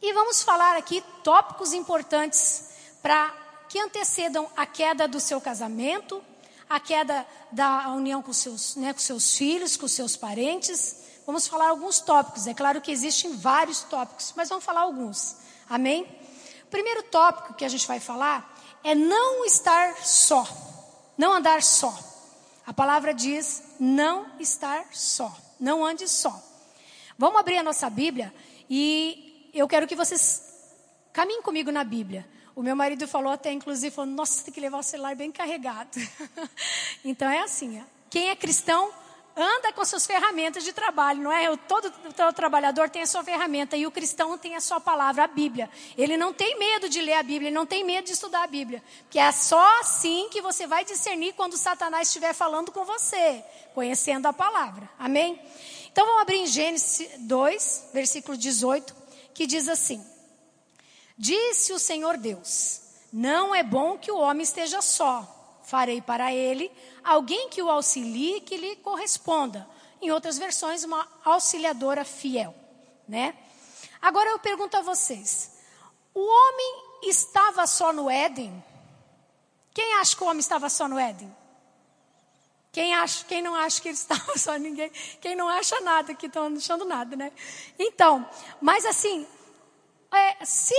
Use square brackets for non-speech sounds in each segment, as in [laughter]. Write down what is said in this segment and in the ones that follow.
E vamos falar aqui tópicos importantes para que antecedam a queda do seu casamento, a queda da união com seus, né, com seus filhos, com seus parentes. Vamos falar alguns tópicos. É claro que existem vários tópicos, mas vamos falar alguns. Amém? O primeiro tópico que a gente vai falar é não estar só, não andar só. A palavra diz não estar só, não ande só. Vamos abrir a nossa Bíblia e eu quero que vocês caminhem comigo na Bíblia. O meu marido falou até, inclusive, falou, nossa, tem que levar o celular bem carregado. [laughs] então é assim, quem é cristão anda com suas ferramentas de trabalho, não é? Todo, todo trabalhador tem a sua ferramenta e o cristão tem a sua palavra, a Bíblia. Ele não tem medo de ler a Bíblia, ele não tem medo de estudar a Bíblia. Que é só assim que você vai discernir quando Satanás estiver falando com você, conhecendo a palavra. Amém? Então vamos abrir em Gênesis 2, versículo 18, que diz assim: Disse o Senhor Deus: Não é bom que o homem esteja só. Farei para ele alguém que o auxilie, que lhe corresponda. Em outras versões, uma auxiliadora fiel, né? Agora eu pergunto a vocês: o homem estava só no Éden? Quem acha que o homem estava só no Éden? Quem, acha, quem não acha que ele [laughs] estava só ninguém? Quem não acha nada, que estão achando nada, né? Então, mas assim, é, se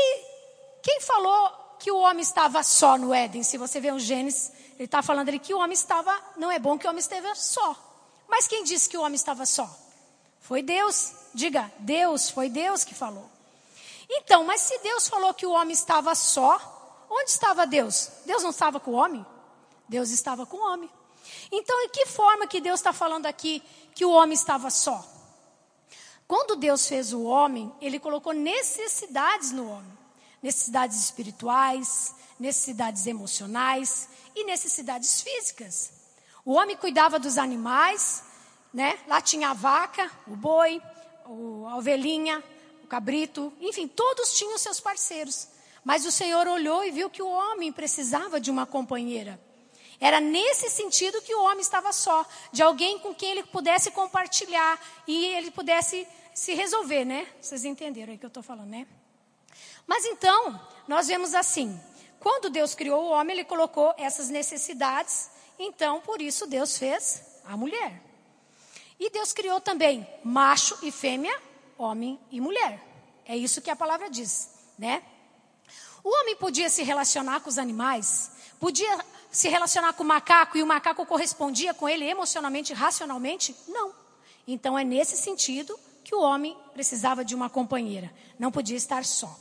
quem falou que o homem estava só no Éden? Se você vê o Gênesis, ele está falando ali que o homem estava, não é bom que o homem esteja só. Mas quem disse que o homem estava só? Foi Deus. Diga, Deus, foi Deus que falou. Então, mas se Deus falou que o homem estava só, onde estava Deus? Deus não estava com o homem? Deus estava com o homem. Então, em que forma que Deus está falando aqui que o homem estava só? Quando Deus fez o homem, ele colocou necessidades no homem: necessidades espirituais, necessidades emocionais e necessidades físicas. O homem cuidava dos animais, né? Lá tinha a vaca, o boi, a ovelhinha, o cabrito, enfim, todos tinham seus parceiros. Mas o Senhor olhou e viu que o homem precisava de uma companheira. Era nesse sentido que o homem estava só, de alguém com quem ele pudesse compartilhar e ele pudesse se resolver, né? Vocês entenderam aí que eu estou falando, né? Mas então, nós vemos assim: quando Deus criou o homem, ele colocou essas necessidades, então por isso Deus fez a mulher. E Deus criou também macho e fêmea, homem e mulher. É isso que a palavra diz, né? O homem podia se relacionar com os animais, podia se relacionar com o macaco e o macaco correspondia com ele emocionalmente, racionalmente? Não. Então é nesse sentido que o homem precisava de uma companheira, não podia estar só.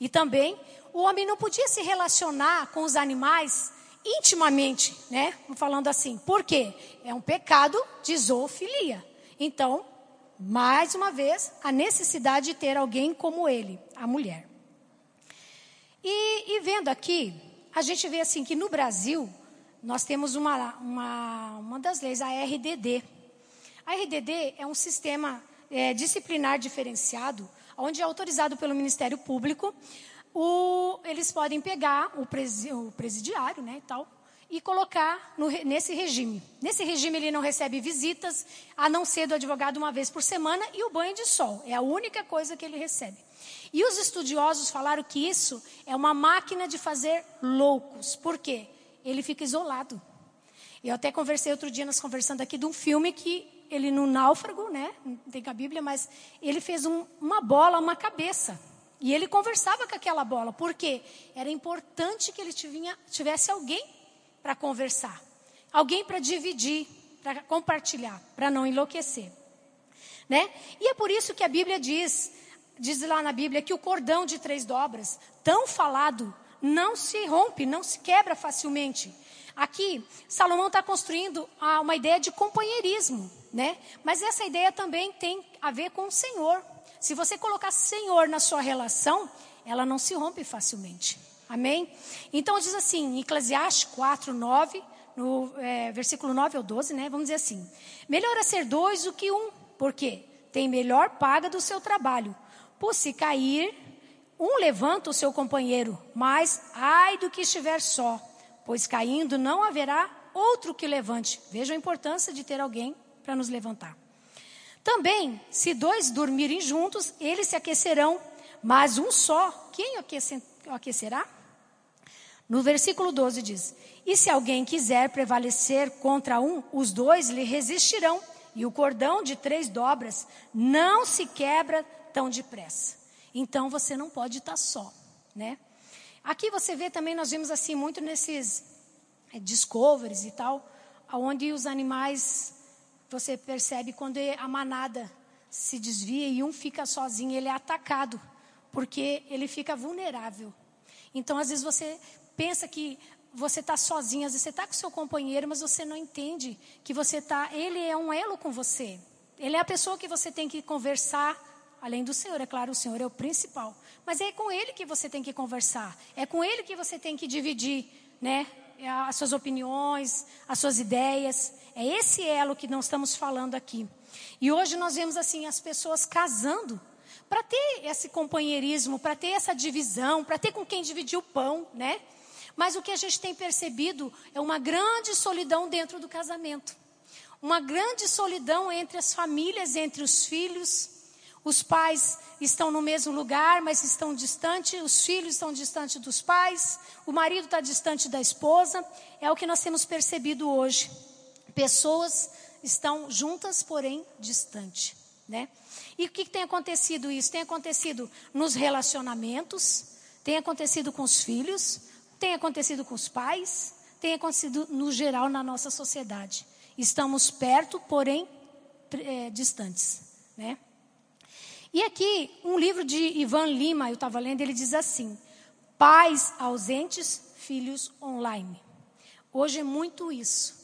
E também o homem não podia se relacionar com os animais intimamente, né? Falando assim. Por quê? É um pecado de zoofilia. Então, mais uma vez, a necessidade de ter alguém como ele, a mulher. E, e vendo aqui, a gente vê assim que no Brasil nós temos uma, uma, uma das leis, a RDD. A RDD é um sistema é, disciplinar diferenciado, onde é autorizado pelo Ministério Público, o, eles podem pegar o, presi, o presidiário, né, e tal, e colocar no, nesse regime. Nesse regime ele não recebe visitas, a não ser do advogado uma vez por semana e o banho de sol. É a única coisa que ele recebe. E os estudiosos falaram que isso é uma máquina de fazer loucos. Por quê? Ele fica isolado. Eu até conversei outro dia, nós conversando aqui, de um filme que ele no náufrago, né? Não tem a Bíblia, mas ele fez um, uma bola, uma cabeça. E ele conversava com aquela bola. Por quê? Era importante que ele tivesse alguém para conversar. Alguém para dividir, para compartilhar, para não enlouquecer. Né? E é por isso que a Bíblia diz, diz lá na Bíblia, que o cordão de três dobras, tão falado, não se rompe, não se quebra facilmente. Aqui, Salomão está construindo uma ideia de companheirismo, né? Mas essa ideia também tem a ver com o Senhor. Se você colocar Senhor na sua relação, ela não se rompe facilmente. Amém? Então diz assim, em Eclesiastes 4, 9, no é, versículo 9 ao 12, né? Vamos dizer assim: Melhor é ser dois do que um, porque tem melhor paga do seu trabalho. Por se cair, um levanta o seu companheiro, mas ai do que estiver só pois caindo não haverá outro que levante. Veja a importância de ter alguém para nos levantar. Também, se dois dormirem juntos, eles se aquecerão, mas um só, quem aquecerá? No versículo 12 diz: E se alguém quiser prevalecer contra um, os dois lhe resistirão, e o cordão de três dobras não se quebra tão depressa. Então você não pode estar só, né? Aqui você vê também, nós vimos assim muito nesses é, discoveries e tal, onde os animais, você percebe quando a manada se desvia e um fica sozinho, ele é atacado, porque ele fica vulnerável. Então, às vezes você pensa que você está sozinho, às vezes você está com seu companheiro, mas você não entende que você está. Ele é um elo com você. Ele é a pessoa que você tem que conversar, além do Senhor, é claro, o Senhor é o principal. Mas é com Ele que você tem que conversar. É com Ele que você tem que dividir, né? As suas opiniões, as suas ideias. É esse elo que nós estamos falando aqui. E hoje nós vemos assim as pessoas casando para ter esse companheirismo, para ter essa divisão, para ter com quem dividir o pão, né? Mas o que a gente tem percebido é uma grande solidão dentro do casamento. Uma grande solidão entre as famílias, entre os filhos. Os pais estão no mesmo lugar, mas estão distantes. Os filhos estão distantes dos pais. O marido está distante da esposa. É o que nós temos percebido hoje. Pessoas estão juntas, porém distantes, né? E o que, que tem acontecido isso? Tem acontecido nos relacionamentos, tem acontecido com os filhos, tem acontecido com os pais, tem acontecido no geral na nossa sociedade. Estamos perto, porém é, distantes, né? E aqui, um livro de Ivan Lima, eu estava lendo, ele diz assim: pais ausentes, filhos online. Hoje é muito isso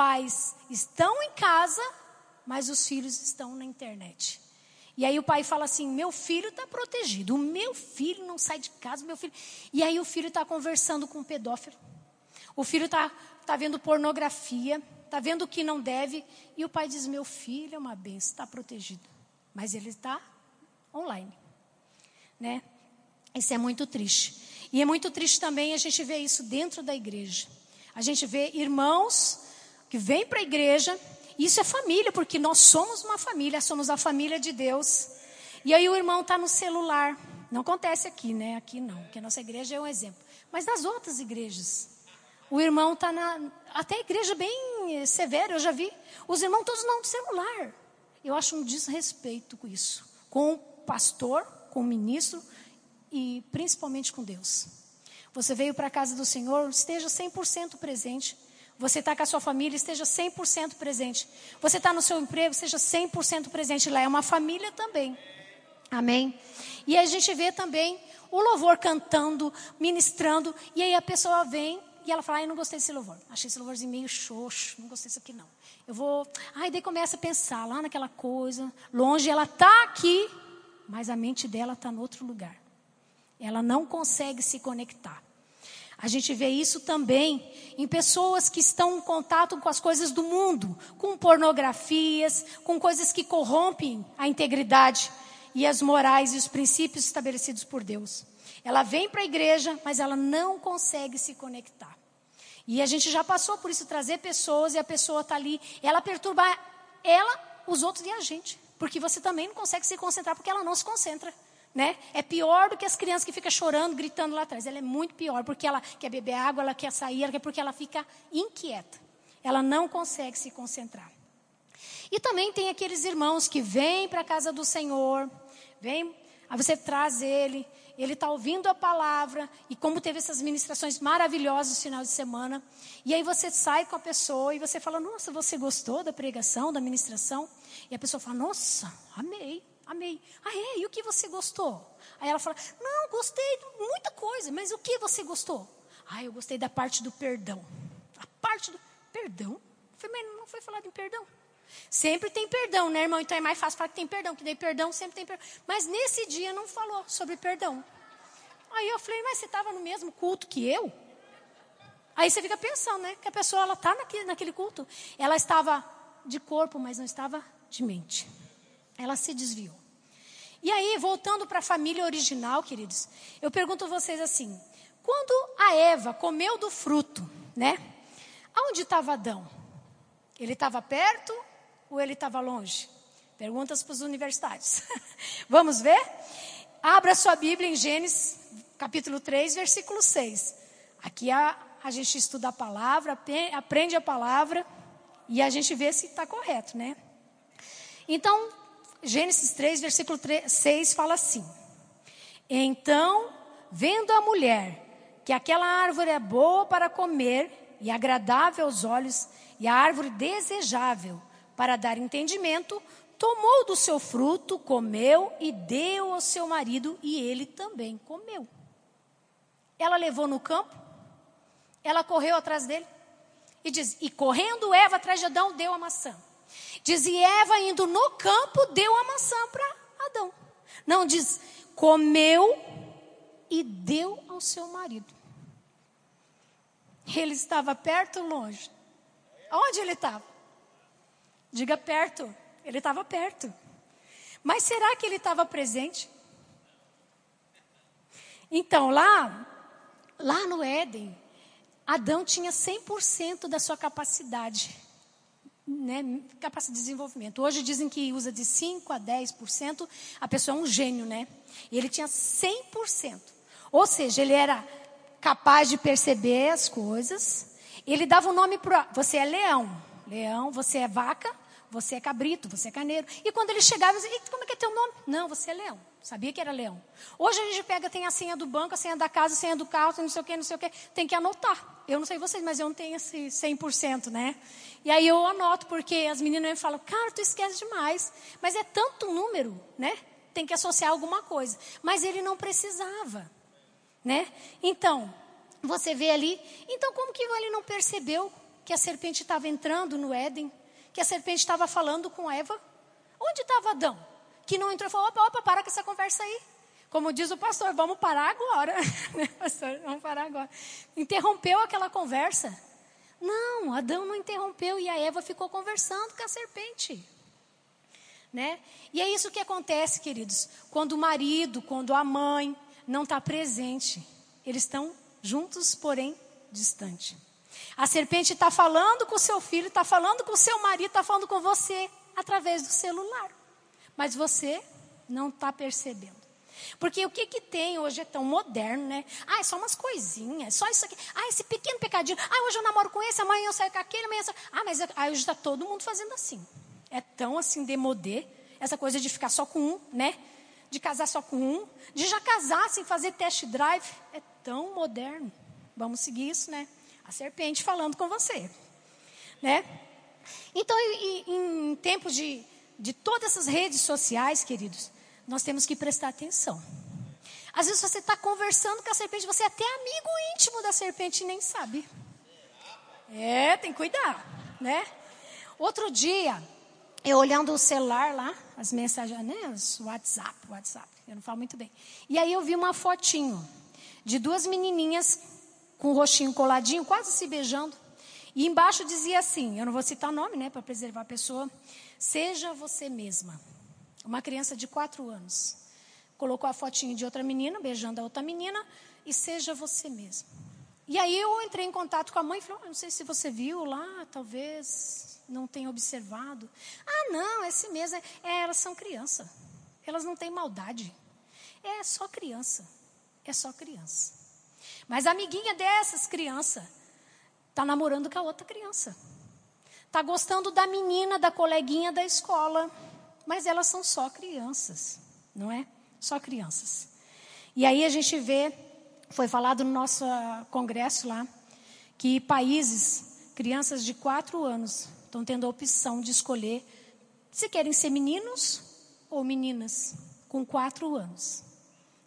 pais estão em casa, mas os filhos estão na internet. E aí o pai fala assim: meu filho está protegido, o meu filho não sai de casa, meu filho. E aí o filho está conversando com um pedófilo. O filho está tá vendo pornografia, está vendo o que não deve. E o pai diz: meu filho é uma benção, está protegido. Mas ele está online. Né? Isso é muito triste. E é muito triste também a gente ver isso dentro da igreja. A gente vê irmãos que vem para a igreja. Isso é família, porque nós somos uma família, somos a família de Deus. E aí o irmão está no celular. Não acontece aqui, né? Aqui não, porque a nossa igreja é um exemplo. Mas nas outras igrejas, o irmão está na. Até a igreja bem severa, eu já vi. Os irmãos todos não no celular. Eu acho um desrespeito com isso. Com pastor, com o ministro e principalmente com Deus. Você veio para a casa do Senhor, esteja 100% presente. Você está com a sua família, esteja 100% presente. Você está no seu emprego, seja 100% presente lá. É uma família também. Amém? E aí a gente vê também o louvor cantando, ministrando, e aí a pessoa vem e ela fala: Ai, não gostei desse louvor. Achei esse louvorzinho meio xoxo, não gostei disso aqui não. Eu vou. Ai, daí começa a pensar lá naquela coisa, longe, ela está aqui, mas a mente dela está no outro lugar. Ela não consegue se conectar. A gente vê isso também em pessoas que estão em contato com as coisas do mundo, com pornografias, com coisas que corrompem a integridade e as morais e os princípios estabelecidos por Deus. Ela vem para a igreja, mas ela não consegue se conectar. E a gente já passou por isso, trazer pessoas e a pessoa está ali, ela perturbar ela, os outros e a gente. Porque você também não consegue se concentrar porque ela não se concentra. Né? É pior do que as crianças que ficam chorando, gritando lá atrás. Ela é muito pior, porque ela quer beber água, ela quer sair, ela quer, porque ela fica inquieta. Ela não consegue se concentrar. E também tem aqueles irmãos que vêm para a casa do Senhor, vem, aí você traz ele, ele está ouvindo a palavra, e como teve essas ministrações maravilhosas no final de semana, e aí você sai com a pessoa e você fala, nossa, você gostou da pregação, da ministração? E a pessoa fala, nossa, amei. Amei. Ah, é? E o que você gostou? Aí ela fala: Não, gostei de muita coisa, mas o que você gostou? Ah, eu gostei da parte do perdão. A parte do perdão? falei, mas não foi falado em perdão. Sempre tem perdão, né, irmão? Então é mais fácil falar que tem perdão, que daí perdão sempre tem perdão. Mas nesse dia não falou sobre perdão. Aí eu falei, mas você estava no mesmo culto que eu? Aí você fica pensando, né? Que a pessoa ela está naquele, naquele culto. Ela estava de corpo, mas não estava de mente. Ela se desviou. E aí, voltando para a família original, queridos, eu pergunto a vocês assim: quando a Eva comeu do fruto, né? Aonde estava Adão? Ele estava perto ou ele estava longe? Perguntas para os universitários. [laughs] Vamos ver? abra sua Bíblia em Gênesis, capítulo 3, versículo 6. Aqui a, a gente estuda a palavra, aprende a palavra e a gente vê se está correto, né? Então, Gênesis 3, versículo 3, 6 fala assim: Então, vendo a mulher que aquela árvore é boa para comer e agradável aos olhos, e a árvore desejável para dar entendimento, tomou do seu fruto, comeu e deu ao seu marido, e ele também comeu. Ela levou no campo, ela correu atrás dele, e diz: E correndo Eva atrás de Adão, deu a maçã. Diz: E Eva indo no campo, deu a maçã para Adão. Não diz: Comeu e deu ao seu marido. Ele estava perto ou longe? Onde ele estava? Diga perto. Ele estava perto. Mas será que ele estava presente? Então, lá, lá no Éden, Adão tinha 100% da sua capacidade, né, capacidade de desenvolvimento. Hoje dizem que usa de 5 a 10%, a pessoa é um gênio, né? E ele tinha 100%. Ou seja, ele era capaz de perceber as coisas. Ele dava o um nome para. Você é leão. Leão, você é vaca, você é cabrito, você é carneiro. E quando ele chegava, eu dizia, como é que é teu nome? Não, você é leão. Sabia que era leão. Hoje a gente pega, tem a senha do banco, a senha da casa, a senha do carro, não sei o que, não sei o que. Tem que anotar. Eu não sei vocês, mas eu não tenho esse 100%, né? E aí eu anoto, porque as meninas me falam, cara, tu esquece demais. Mas é tanto número, né? Tem que associar alguma coisa. Mas ele não precisava, né? Então, você vê ali. Então, como que ele não percebeu que a serpente estava entrando no Éden? Que a serpente estava falando com Eva. Onde estava Adão? Que não entrou e falou: opa, opa, para com essa conversa aí. Como diz o pastor, vamos parar agora. [laughs] Né, pastor, vamos parar agora. Interrompeu aquela conversa. Não, Adão não interrompeu e a Eva ficou conversando com a serpente. Né? E é isso que acontece, queridos, quando o marido, quando a mãe não está presente. Eles estão juntos, porém distante. A serpente está falando com o seu filho, está falando com o seu marido, está falando com você através do celular. Mas você não está percebendo. Porque o que, que tem hoje é tão moderno, né? Ah, é só umas coisinhas, só isso aqui. Ah, esse pequeno pecadinho. Ah, hoje eu namoro com esse, amanhã eu saio com aquele, amanhã eu saio... Ah, mas ah, hoje está todo mundo fazendo assim. É tão assim demodê, essa coisa de ficar só com um, né? De casar só com um, de já casar sem fazer test drive. É tão moderno. Vamos seguir isso, né? A serpente falando com você. Né? Então, em, em tempos de, de todas essas redes sociais, queridos, nós temos que prestar atenção. Às vezes você está conversando com a serpente, você é até amigo íntimo da serpente e nem sabe. É, tem que cuidar, né? Outro dia, eu olhando o celular lá, as mensagens, né? WhatsApp, WhatsApp, eu não falo muito bem. E aí eu vi uma fotinho de duas menininhas com o rostinho coladinho, quase se beijando. E embaixo dizia assim: eu não vou citar o nome, né, para preservar a pessoa. Seja você mesma. Uma criança de quatro anos. Colocou a fotinho de outra menina, beijando a outra menina, e seja você mesma. E aí eu entrei em contato com a mãe e falei: oh, não sei se você viu lá, talvez não tenha observado. Ah, não, esse mesmo. É, é, elas são criança. Elas não têm maldade. É só criança. É só criança. Mas a amiguinha dessas crianças está namorando com a outra criança. Está gostando da menina, da coleguinha da escola. Mas elas são só crianças, não é? Só crianças. E aí a gente vê, foi falado no nosso ah, congresso lá, que países, crianças de quatro anos, estão tendo a opção de escolher se querem ser meninos ou meninas, com quatro anos.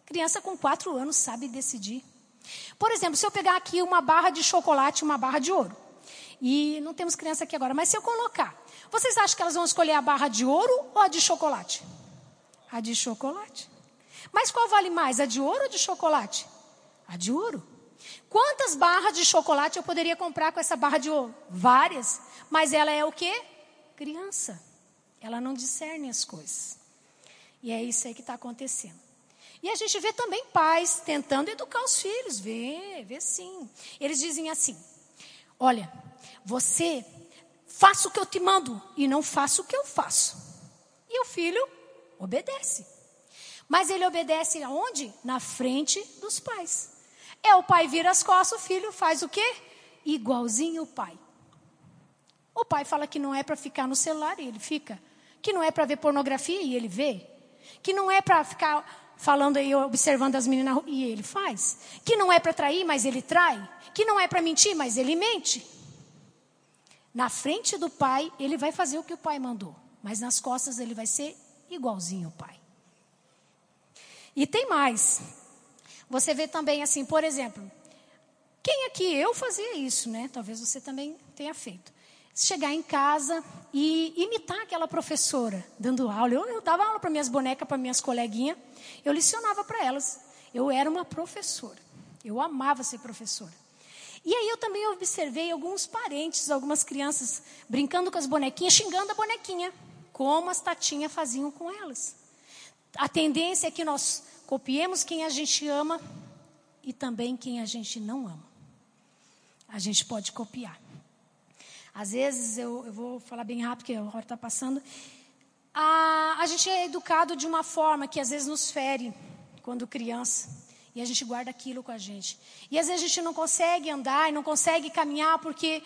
Criança com quatro anos sabe decidir. Por exemplo, se eu pegar aqui uma barra de chocolate e uma barra de ouro, e não temos criança aqui agora, mas se eu colocar, vocês acham que elas vão escolher a barra de ouro ou a de chocolate? A de chocolate. Mas qual vale mais, a de ouro ou de chocolate? A de ouro. Quantas barras de chocolate eu poderia comprar com essa barra de ouro? Várias. Mas ela é o quê? Criança. Ela não discerne as coisas. E é isso aí que está acontecendo. E a gente vê também pais tentando educar os filhos, vê, vê sim. Eles dizem assim: olha, você faça o que eu te mando e não faça o que eu faço. E o filho obedece. Mas ele obedece aonde? Na frente dos pais. É o pai vira as costas, o filho faz o quê? Igualzinho o pai. O pai fala que não é para ficar no celular e ele fica. Que não é para ver pornografia e ele vê. Que não é para ficar falando aí, observando as meninas e ele faz. Que não é para trair, mas ele trai. Que não é para mentir, mas ele mente. Na frente do pai, ele vai fazer o que o pai mandou. Mas nas costas ele vai ser igualzinho o pai. E tem mais. Você vê também assim, por exemplo, quem aqui eu fazia isso, né? Talvez você também tenha feito. Chegar em casa e imitar aquela professora dando aula. Eu, eu dava aula para minhas bonecas, para minhas coleguinhas. Eu licionava para elas. Eu era uma professora. Eu amava ser professora. E aí eu também observei alguns parentes, algumas crianças brincando com as bonequinhas, xingando a bonequinha, como as tatinhas faziam com elas. A tendência é que nós copiemos quem a gente ama e também quem a gente não ama. A gente pode copiar. Às vezes, eu, eu vou falar bem rápido, porque a hora está passando. A, a gente é educado de uma forma que às vezes nos fere quando criança. E a gente guarda aquilo com a gente. E às vezes a gente não consegue andar e não consegue caminhar porque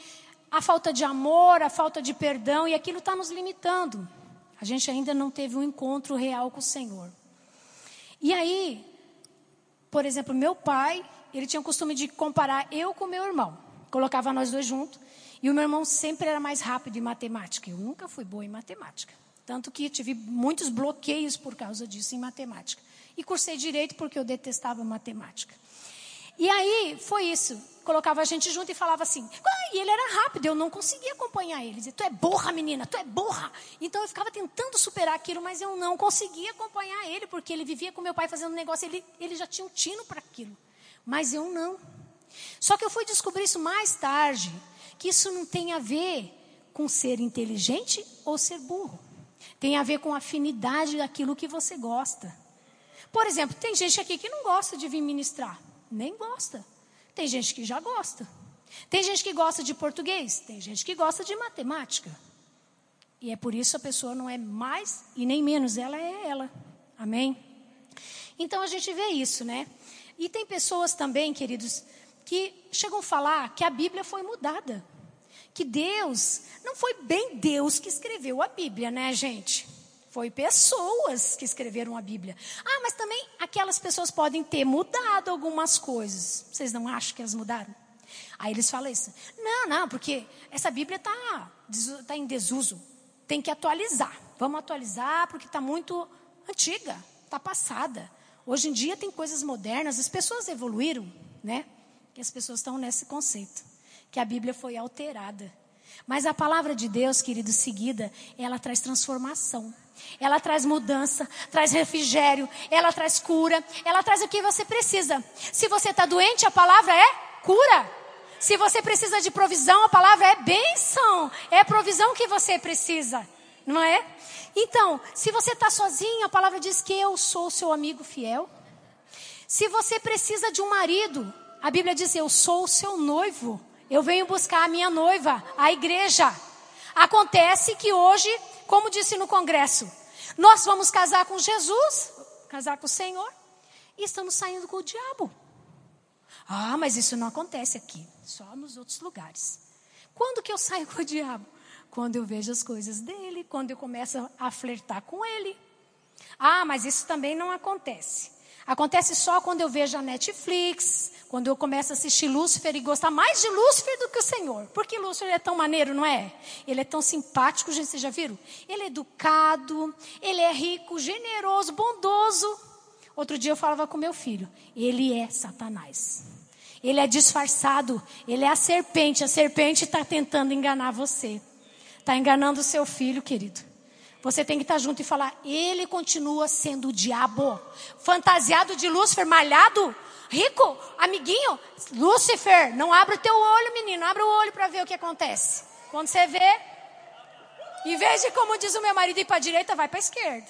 a falta de amor, a falta de perdão, e aquilo está nos limitando. A gente ainda não teve um encontro real com o Senhor. E aí, por exemplo, meu pai, ele tinha o costume de comparar eu com meu irmão. Colocava nós dois juntos. E o meu irmão sempre era mais rápido em matemática. Eu nunca fui boa em matemática. Tanto que tive muitos bloqueios por causa disso em matemática e cursei direito porque eu detestava matemática. E aí foi isso. Colocava a gente junto e falava assim. Ah, e ele era rápido, eu não conseguia acompanhar ele. Dizia, tu é burra, menina, tu é burra. Então eu ficava tentando superar aquilo, mas eu não conseguia acompanhar ele, porque ele vivia com meu pai fazendo negócio, ele, ele já tinha um tino para aquilo. Mas eu não. Só que eu fui descobrir isso mais tarde, que isso não tem a ver com ser inteligente ou ser burro. Tem a ver com a afinidade daquilo que você gosta. Por exemplo, tem gente aqui que não gosta de vir ministrar. Nem gosta. Tem gente que já gosta. Tem gente que gosta de português. Tem gente que gosta de matemática. E é por isso a pessoa não é mais e nem menos, ela é ela. Amém? Então a gente vê isso, né? E tem pessoas também, queridos, que chegam a falar que a Bíblia foi mudada. Que Deus, não foi bem Deus que escreveu a Bíblia, né, gente? Foi pessoas que escreveram a Bíblia. Ah, mas também aquelas pessoas podem ter mudado algumas coisas. Vocês não acham que elas mudaram? Aí eles falam isso. Não, não, porque essa Bíblia está tá em desuso. Tem que atualizar. Vamos atualizar porque está muito antiga, está passada. Hoje em dia tem coisas modernas, as pessoas evoluíram, né? Que as pessoas estão nesse conceito. Que a Bíblia foi alterada. Mas a palavra de Deus, querido, seguida, ela traz transformação. Ela traz mudança, traz refrigério, ela traz cura, ela traz o que você precisa. Se você está doente, a palavra é cura. Se você precisa de provisão, a palavra é bênção. É a provisão que você precisa, não é? Então, se você está sozinho, a palavra diz que eu sou seu amigo fiel. Se você precisa de um marido, a Bíblia diz: Eu sou o seu noivo. Eu venho buscar a minha noiva, a igreja. Acontece que hoje como disse no congresso, nós vamos casar com Jesus, casar com o Senhor, e estamos saindo com o diabo. Ah, mas isso não acontece aqui, só nos outros lugares. Quando que eu saio com o diabo? Quando eu vejo as coisas dele, quando eu começo a flertar com ele. Ah, mas isso também não acontece. Acontece só quando eu vejo a Netflix, quando eu começo a assistir Lúcifer e gostar mais de Lúcifer do que o Senhor. Porque Lúcifer é tão maneiro, não é? Ele é tão simpático, gente, vocês já viram? Ele é educado, ele é rico, generoso, bondoso. Outro dia eu falava com meu filho, ele é Satanás. Ele é disfarçado, ele é a serpente. A serpente está tentando enganar você. Está enganando o seu filho, querido. Você tem que estar junto e falar: ele continua sendo o diabo, fantasiado de Lúcifer, malhado, rico, amiguinho. Lúcifer, não abre o teu olho, menino, abre o olho para ver o que acontece. Quando você vê, em vez de, como diz o meu marido, ir para a direita, vai para a esquerda.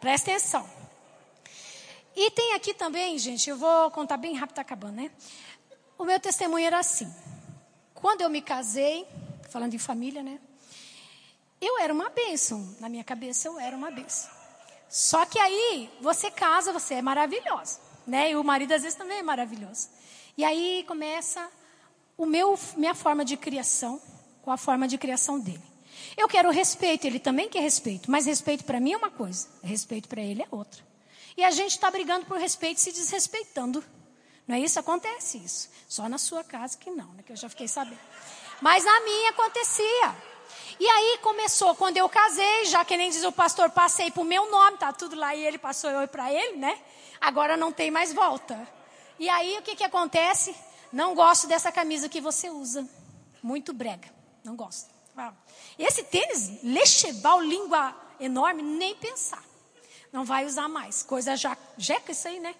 Presta atenção. E tem aqui também, gente, eu vou contar bem rápido, está acabando, né? O meu testemunho era assim. Quando eu me casei, falando em família, né? Eu era uma bênção. Na minha cabeça, eu era uma bênção. Só que aí você casa, você é maravilhosa, né? E o marido às vezes também é maravilhoso. E aí começa o meu minha forma de criação com a forma de criação dele. Eu quero respeito, ele também quer respeito, mas respeito para mim é uma coisa, respeito para ele é outra. E a gente está brigando por respeito se desrespeitando. Não é isso? Acontece isso. Só na sua casa que não, né? Que eu já fiquei sabendo. Mas na minha acontecia. E aí começou, quando eu casei, já que nem diz o pastor, passei pro meu nome, tá tudo lá e ele passou eu para ele, né? Agora não tem mais volta. E aí o que que acontece? Não gosto dessa camisa que você usa. Muito brega. Não gosto. Esse tênis, lecheval, língua enorme, nem pensar. Não vai usar mais. Coisa já, jeca isso aí, né?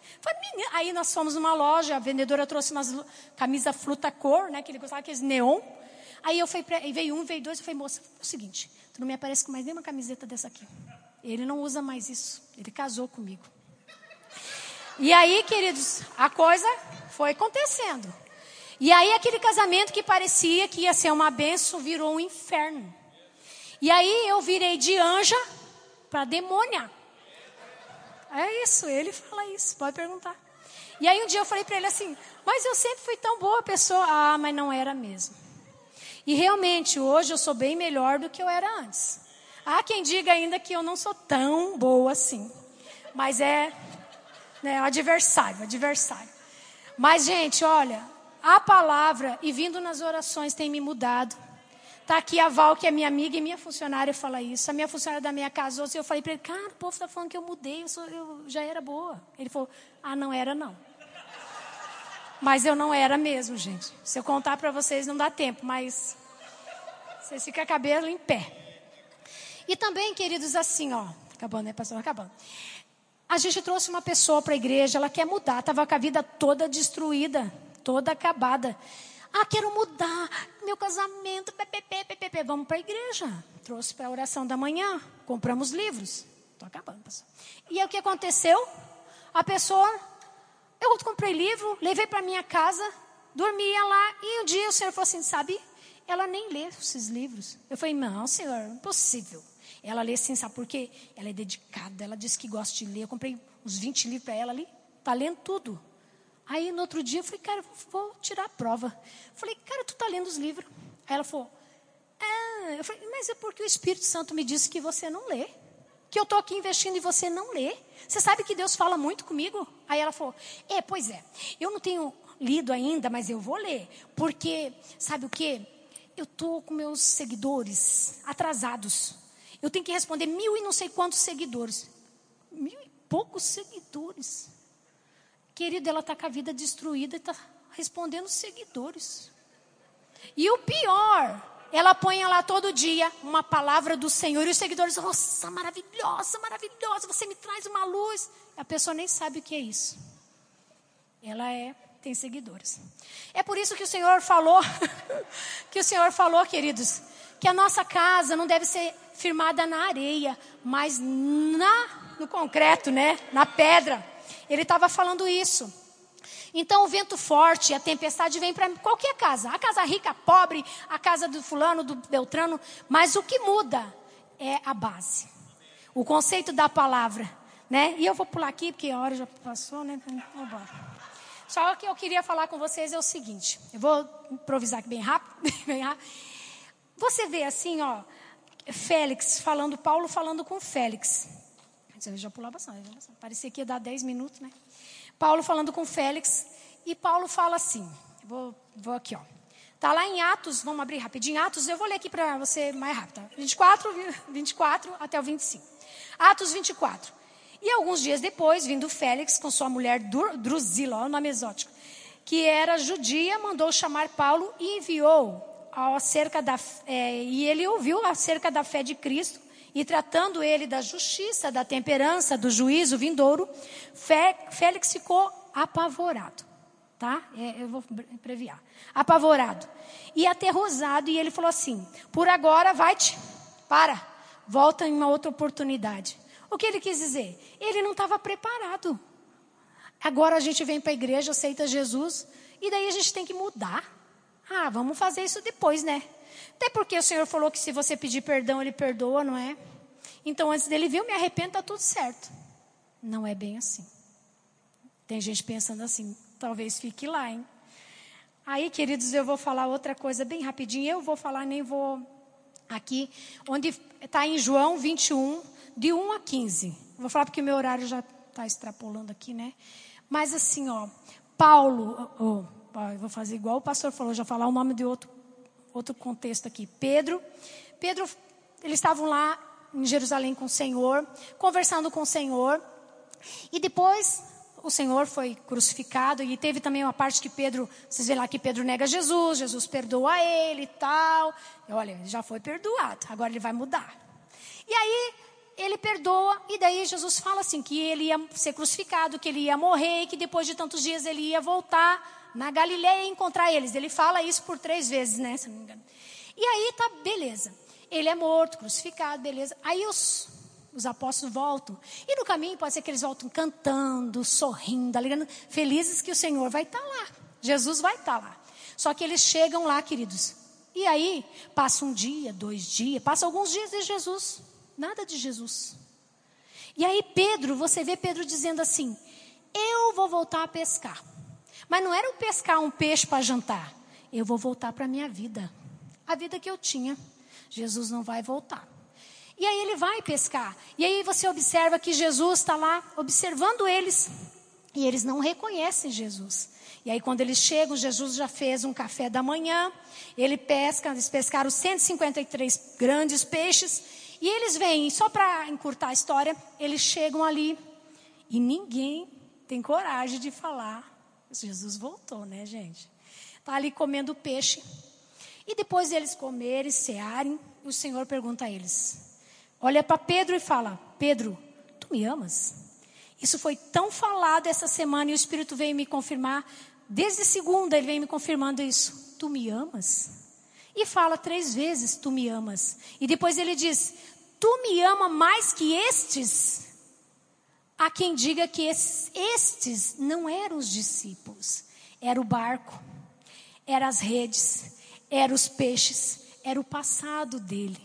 Aí nós fomos numa loja, a vendedora trouxe umas camisa fruta cor, né? Que ele gostava aqueles neon. Aí eu fui pra, veio um, veio dois, eu falei, moça, é o seguinte, tu não me aparece com mais nenhuma camiseta dessa aqui. Ele não usa mais isso. Ele casou comigo. E aí, queridos, a coisa foi acontecendo. E aí aquele casamento que parecia que ia ser uma benção virou um inferno. E aí eu virei de anja para demônia. É isso, ele fala isso, pode perguntar. E aí um dia eu falei para ele assim: "Mas eu sempre fui tão boa pessoa". Ah, mas não era mesmo. E realmente hoje eu sou bem melhor do que eu era antes. Há quem diga ainda que eu não sou tão boa assim. Mas é né, adversário, adversário. Mas gente, olha, a palavra e vindo nas orações tem me mudado. Tá aqui a Val, que é minha amiga e minha funcionária, fala isso. A minha funcionária da minha casa, eu falei para ele, cara, o povo está falando que eu mudei, eu, sou, eu já era boa. Ele falou, ah, não era não. Mas eu não era mesmo, gente. Se eu contar para vocês, não dá tempo, mas vocês ficam cabelo em pé. E também, queridos, assim, ó, acabando, né, pastor? Acabando. A gente trouxe uma pessoa para a igreja, ela quer mudar, estava com a vida toda destruída toda acabada. Ah, quero mudar meu casamento. Pepe, Vamos para a igreja. Trouxe para a oração da manhã. Compramos livros. Estou acabando, pessoal. E aí o que aconteceu? A pessoa, eu comprei livro, levei para minha casa, dormia lá. E um dia o senhor falou assim: sabe, ela nem lê esses livros. Eu falei: não, senhor, impossível. Ela lê sim, sabe por quê? Ela é dedicada, ela disse que gosta de ler. Eu comprei uns 20 livros para ela ali. Está lendo tudo. Aí no outro dia eu falei, cara, vou tirar a prova. Falei, cara, tu tá lendo os livros? Aí ela falou, ah, eu falei, mas é porque o Espírito Santo me disse que você não lê. Que eu estou aqui investindo e você não lê. Você sabe que Deus fala muito comigo? Aí ela falou, é, pois é, eu não tenho lido ainda, mas eu vou ler. Porque, sabe o que? Eu estou com meus seguidores atrasados. Eu tenho que responder mil e não sei quantos seguidores. Mil e poucos seguidores. Querido, ela está com a vida destruída e está respondendo seguidores. E o pior, ela põe lá todo dia uma palavra do Senhor e os seguidores, nossa, maravilhosa, maravilhosa, você me traz uma luz. A pessoa nem sabe o que é isso. Ela é, tem seguidores. É por isso que o Senhor falou, [laughs] que o Senhor falou, queridos, que a nossa casa não deve ser firmada na areia, mas na, no concreto, né? Na pedra. Ele estava falando isso. Então o vento forte, a tempestade vem para qualquer casa, a casa rica, a pobre, a casa do fulano, do Beltrano, mas o que muda é a base. O conceito da palavra, né? E eu vou pular aqui porque a hora já passou, né? Vamos embora. Só que eu queria falar com vocês é o seguinte, eu vou improvisar aqui bem rápido, [laughs] bem rápido. Você vê assim, ó, Félix falando, Paulo falando com Félix. Eu já pulava bastante. Parecia que ia dar 10 minutos, né? Paulo falando com Félix. E Paulo fala assim. Vou, vou aqui, ó. Tá lá em Atos, vamos abrir rapidinho. Atos, eu vou ler aqui para você mais rápido. Tá? 24, 24 [laughs] até o 25. Atos 24. E alguns dias depois, vindo Félix com sua mulher Drusila, olha o nome exótico, que era judia, mandou chamar Paulo e enviou acerca da, é, e ele ouviu acerca da fé de Cristo e tratando ele da justiça, da temperança, do juízo vindouro, Félix ficou apavorado. Tá? É, eu vou abreviar. Apavorado. E aterrorizado. E ele falou assim: Por agora, vai-te. Para. Volta em uma outra oportunidade. O que ele quis dizer? Ele não estava preparado. Agora a gente vem para a igreja, aceita Jesus. E daí a gente tem que mudar. Ah, vamos fazer isso depois, né? Até porque o Senhor falou que se você pedir perdão, Ele perdoa, não é? Então, antes dele vir, eu me arrependo, está tudo certo. Não é bem assim. Tem gente pensando assim, talvez fique lá, hein? Aí, queridos, eu vou falar outra coisa bem rapidinho. Eu vou falar, nem vou aqui, onde está em João 21, de 1 a 15. Vou falar porque o meu horário já está extrapolando aqui, né? Mas assim, ó, Paulo, oh, oh, vou fazer igual o pastor falou, já falar o nome de outro, outro contexto aqui. Pedro, Pedro, eles estavam lá em Jerusalém com o Senhor, conversando com o Senhor, e depois o Senhor foi crucificado e teve também uma parte que Pedro, vocês veem lá que Pedro nega Jesus, Jesus perdoa ele e tal. E olha, já foi perdoado, agora ele vai mudar. E aí ele perdoa e daí Jesus fala assim que ele ia ser crucificado, que ele ia morrer e que depois de tantos dias ele ia voltar na Galileia e encontrar eles. Ele fala isso por três vezes, né? Se não me engano. E aí tá beleza. Ele é morto, crucificado, beleza. Aí os os apóstolos voltam. E no caminho pode ser que eles voltam cantando, sorrindo, alegando, felizes que o Senhor vai estar tá lá. Jesus vai estar tá lá. Só que eles chegam lá, queridos. E aí, passa um dia, dois dias, passa alguns dias de Jesus. Nada de Jesus. E aí, Pedro, você vê Pedro dizendo assim: Eu vou voltar a pescar. Mas não era um pescar um peixe para jantar. Eu vou voltar para a minha vida. A vida que eu tinha. Jesus não vai voltar. E aí ele vai pescar. E aí você observa que Jesus está lá observando eles. E eles não reconhecem Jesus. E aí quando eles chegam, Jesus já fez um café da manhã. Ele pesca, eles pescaram 153 grandes peixes. E eles vêm, só para encurtar a história, eles chegam ali. E ninguém tem coragem de falar. Jesus voltou, né, gente? Está ali comendo peixe. E depois deles comerem, cearem, o Senhor pergunta a eles: olha para Pedro e fala: Pedro, tu me amas? Isso foi tão falado essa semana e o Espírito veio me confirmar. Desde segunda ele vem me confirmando isso. Tu me amas? E fala três vezes: Tu me amas. E depois ele diz: Tu me ama mais que estes? Há quem diga que estes não eram os discípulos, era o barco, eram as redes, eram os peixes, era o passado dele.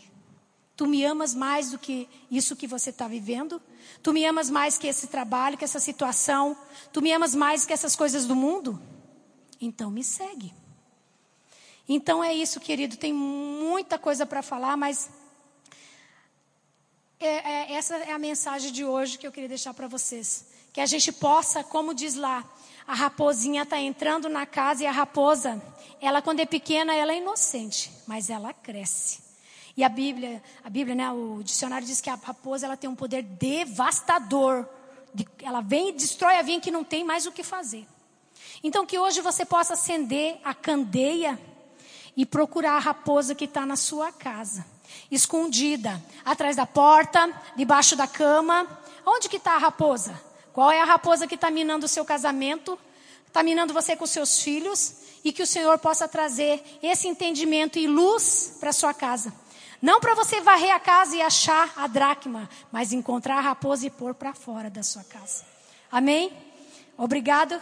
Tu me amas mais do que isso que você está vivendo? Tu me amas mais que esse trabalho, que essa situação? Tu me amas mais que essas coisas do mundo? Então me segue. Então é isso, querido. Tem muita coisa para falar, mas é, é, essa é a mensagem de hoje que eu queria deixar para vocês. Que a gente possa, como diz lá, a raposinha está entrando na casa e a raposa, ela quando é pequena, ela é inocente, mas ela cresce. E a Bíblia, a Bíblia, né, o dicionário diz que a raposa ela tem um poder devastador. Ela vem e destrói a vinha que não tem mais o que fazer. Então que hoje você possa acender a candeia e procurar a raposa que está na sua casa, escondida, atrás da porta, debaixo da cama. Onde que está a raposa? Qual é a raposa que está minando o seu casamento? Está minando você com seus filhos? E que o Senhor possa trazer esse entendimento e luz para sua casa. Não para você varrer a casa e achar a dracma, mas encontrar a raposa e pôr para fora da sua casa. Amém? Obrigado.